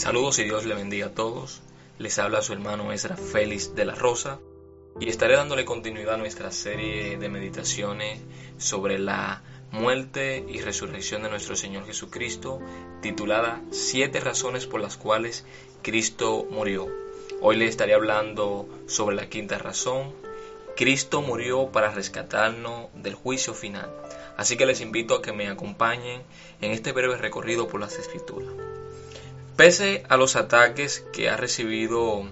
Saludos y Dios le bendiga a todos. Les habla su hermano Ezra Félix de la Rosa y estaré dándole continuidad a nuestra serie de meditaciones sobre la muerte y resurrección de nuestro Señor Jesucristo, titulada Siete razones por las cuales Cristo murió. Hoy le estaré hablando sobre la quinta razón. Cristo murió para rescatarnos del juicio final. Así que les invito a que me acompañen en este breve recorrido por las Escrituras. Pese a los ataques que ha recibido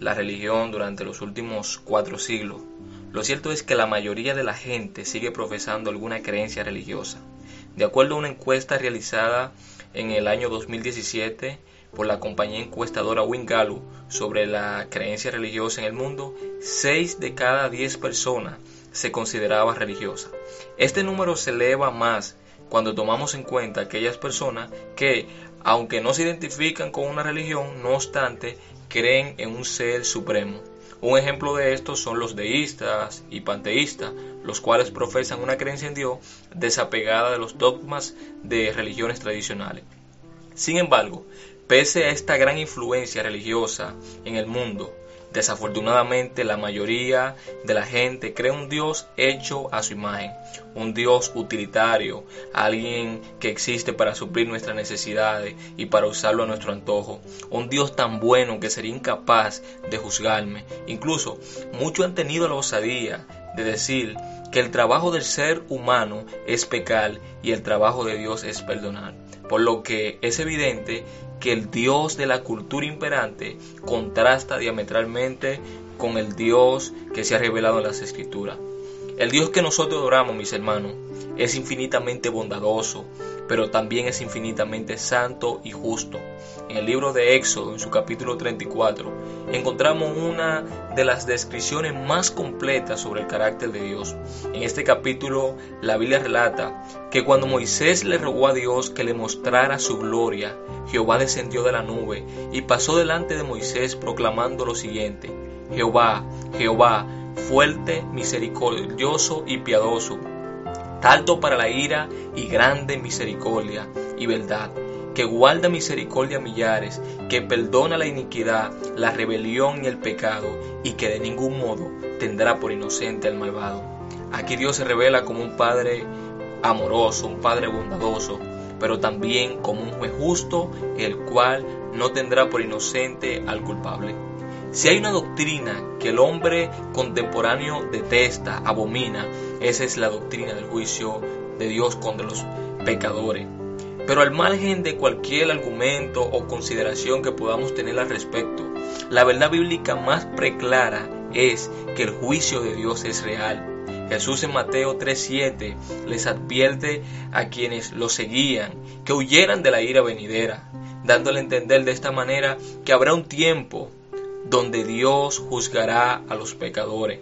la religión durante los últimos cuatro siglos, lo cierto es que la mayoría de la gente sigue profesando alguna creencia religiosa. De acuerdo a una encuesta realizada en el año 2017 por la compañía encuestadora Wingalu sobre la creencia religiosa en el mundo, 6 de cada 10 personas se consideraba religiosa. Este número se eleva más cuando tomamos en cuenta aquellas personas que, aunque no se identifican con una religión, no obstante, creen en un ser supremo. Un ejemplo de esto son los deístas y panteístas, los cuales profesan una creencia en Dios desapegada de los dogmas de religiones tradicionales. Sin embargo, pese a esta gran influencia religiosa en el mundo, Desafortunadamente la mayoría de la gente cree un Dios hecho a su imagen, un Dios utilitario, alguien que existe para suplir nuestras necesidades y para usarlo a nuestro antojo, un Dios tan bueno que sería incapaz de juzgarme. Incluso muchos han tenido la osadía de decir que el trabajo del ser humano es pecar y el trabajo de Dios es perdonar. Por lo que es evidente que el Dios de la cultura imperante contrasta diametralmente con el Dios que se ha revelado en las Escrituras. El Dios que nosotros adoramos, mis hermanos, es infinitamente bondadoso, pero también es infinitamente santo y justo. En el libro de Éxodo, en su capítulo 34, encontramos una de las descripciones más completas sobre el carácter de Dios. En este capítulo, la Biblia relata que cuando Moisés le rogó a Dios que le mostrara su gloria, Jehová descendió de la nube y pasó delante de Moisés proclamando lo siguiente, Jehová, Jehová, fuerte, misericordioso y piadoso, alto para la ira y grande misericordia y verdad, que guarda misericordia a millares, que perdona la iniquidad, la rebelión y el pecado, y que de ningún modo tendrá por inocente al malvado. Aquí Dios se revela como un Padre amoroso, un Padre bondadoso, pero también como un juez justo, el cual no tendrá por inocente al culpable. Si hay una doctrina que el hombre contemporáneo detesta, abomina, esa es la doctrina del juicio de Dios contra los pecadores. Pero al margen de cualquier argumento o consideración que podamos tener al respecto, la verdad bíblica más preclara es que el juicio de Dios es real. Jesús en Mateo 3:7 les advierte a quienes lo seguían que huyeran de la ira venidera, dándole a entender de esta manera que habrá un tiempo donde Dios juzgará a los pecadores.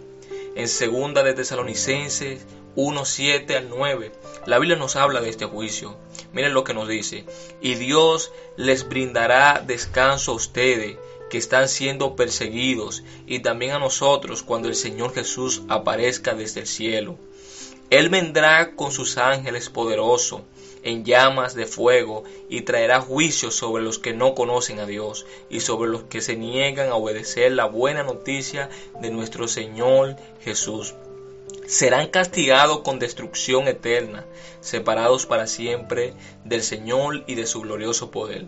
En segunda de Tesalonicenses 1, 7 al 9, la Biblia nos habla de este juicio. Miren lo que nos dice. Y Dios les brindará descanso a ustedes que están siendo perseguidos y también a nosotros cuando el Señor Jesús aparezca desde el cielo. Él vendrá con sus ángeles poderosos en llamas de fuego y traerá juicio sobre los que no conocen a Dios y sobre los que se niegan a obedecer la buena noticia de nuestro Señor Jesús. Serán castigados con destrucción eterna, separados para siempre del Señor y de su glorioso poder.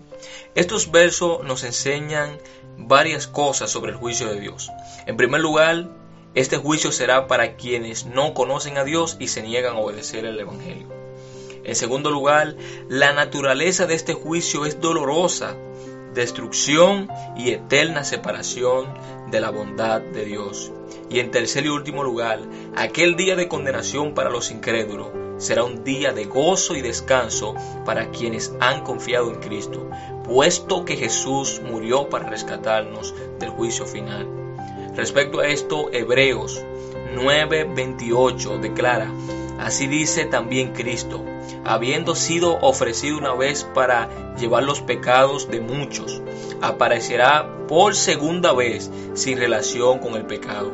Estos versos nos enseñan varias cosas sobre el juicio de Dios. En primer lugar, este juicio será para quienes no conocen a Dios y se niegan a obedecer el Evangelio. En segundo lugar, la naturaleza de este juicio es dolorosa, destrucción y eterna separación de la bondad de Dios. Y en tercer y último lugar, aquel día de condenación para los incrédulos será un día de gozo y descanso para quienes han confiado en Cristo, puesto que Jesús murió para rescatarnos del juicio final. Respecto a esto, Hebreos 9:28 declara, así dice también Cristo, habiendo sido ofrecido una vez para llevar los pecados de muchos, aparecerá por segunda vez sin relación con el pecado,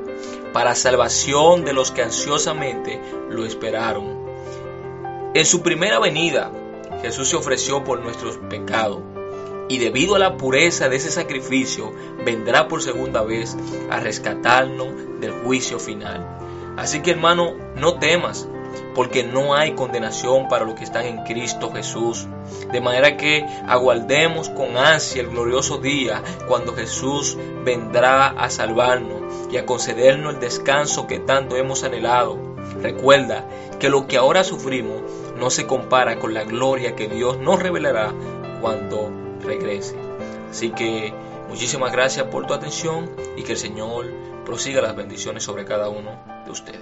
para salvación de los que ansiosamente lo esperaron. En su primera venida, Jesús se ofreció por nuestros pecados, y debido a la pureza de ese sacrificio vendrá por segunda vez a rescatarnos del juicio final. Así que hermano, no temas, porque no hay condenación para los que están en Cristo Jesús. De manera que aguardemos con ansia el glorioso día cuando Jesús vendrá a salvarnos y a concedernos el descanso que tanto hemos anhelado. Recuerda que lo que ahora sufrimos no se compara con la gloria que Dios nos revelará cuando regrese. Así que muchísimas gracias por tu atención y que el Señor prosiga las bendiciones sobre cada uno de ustedes.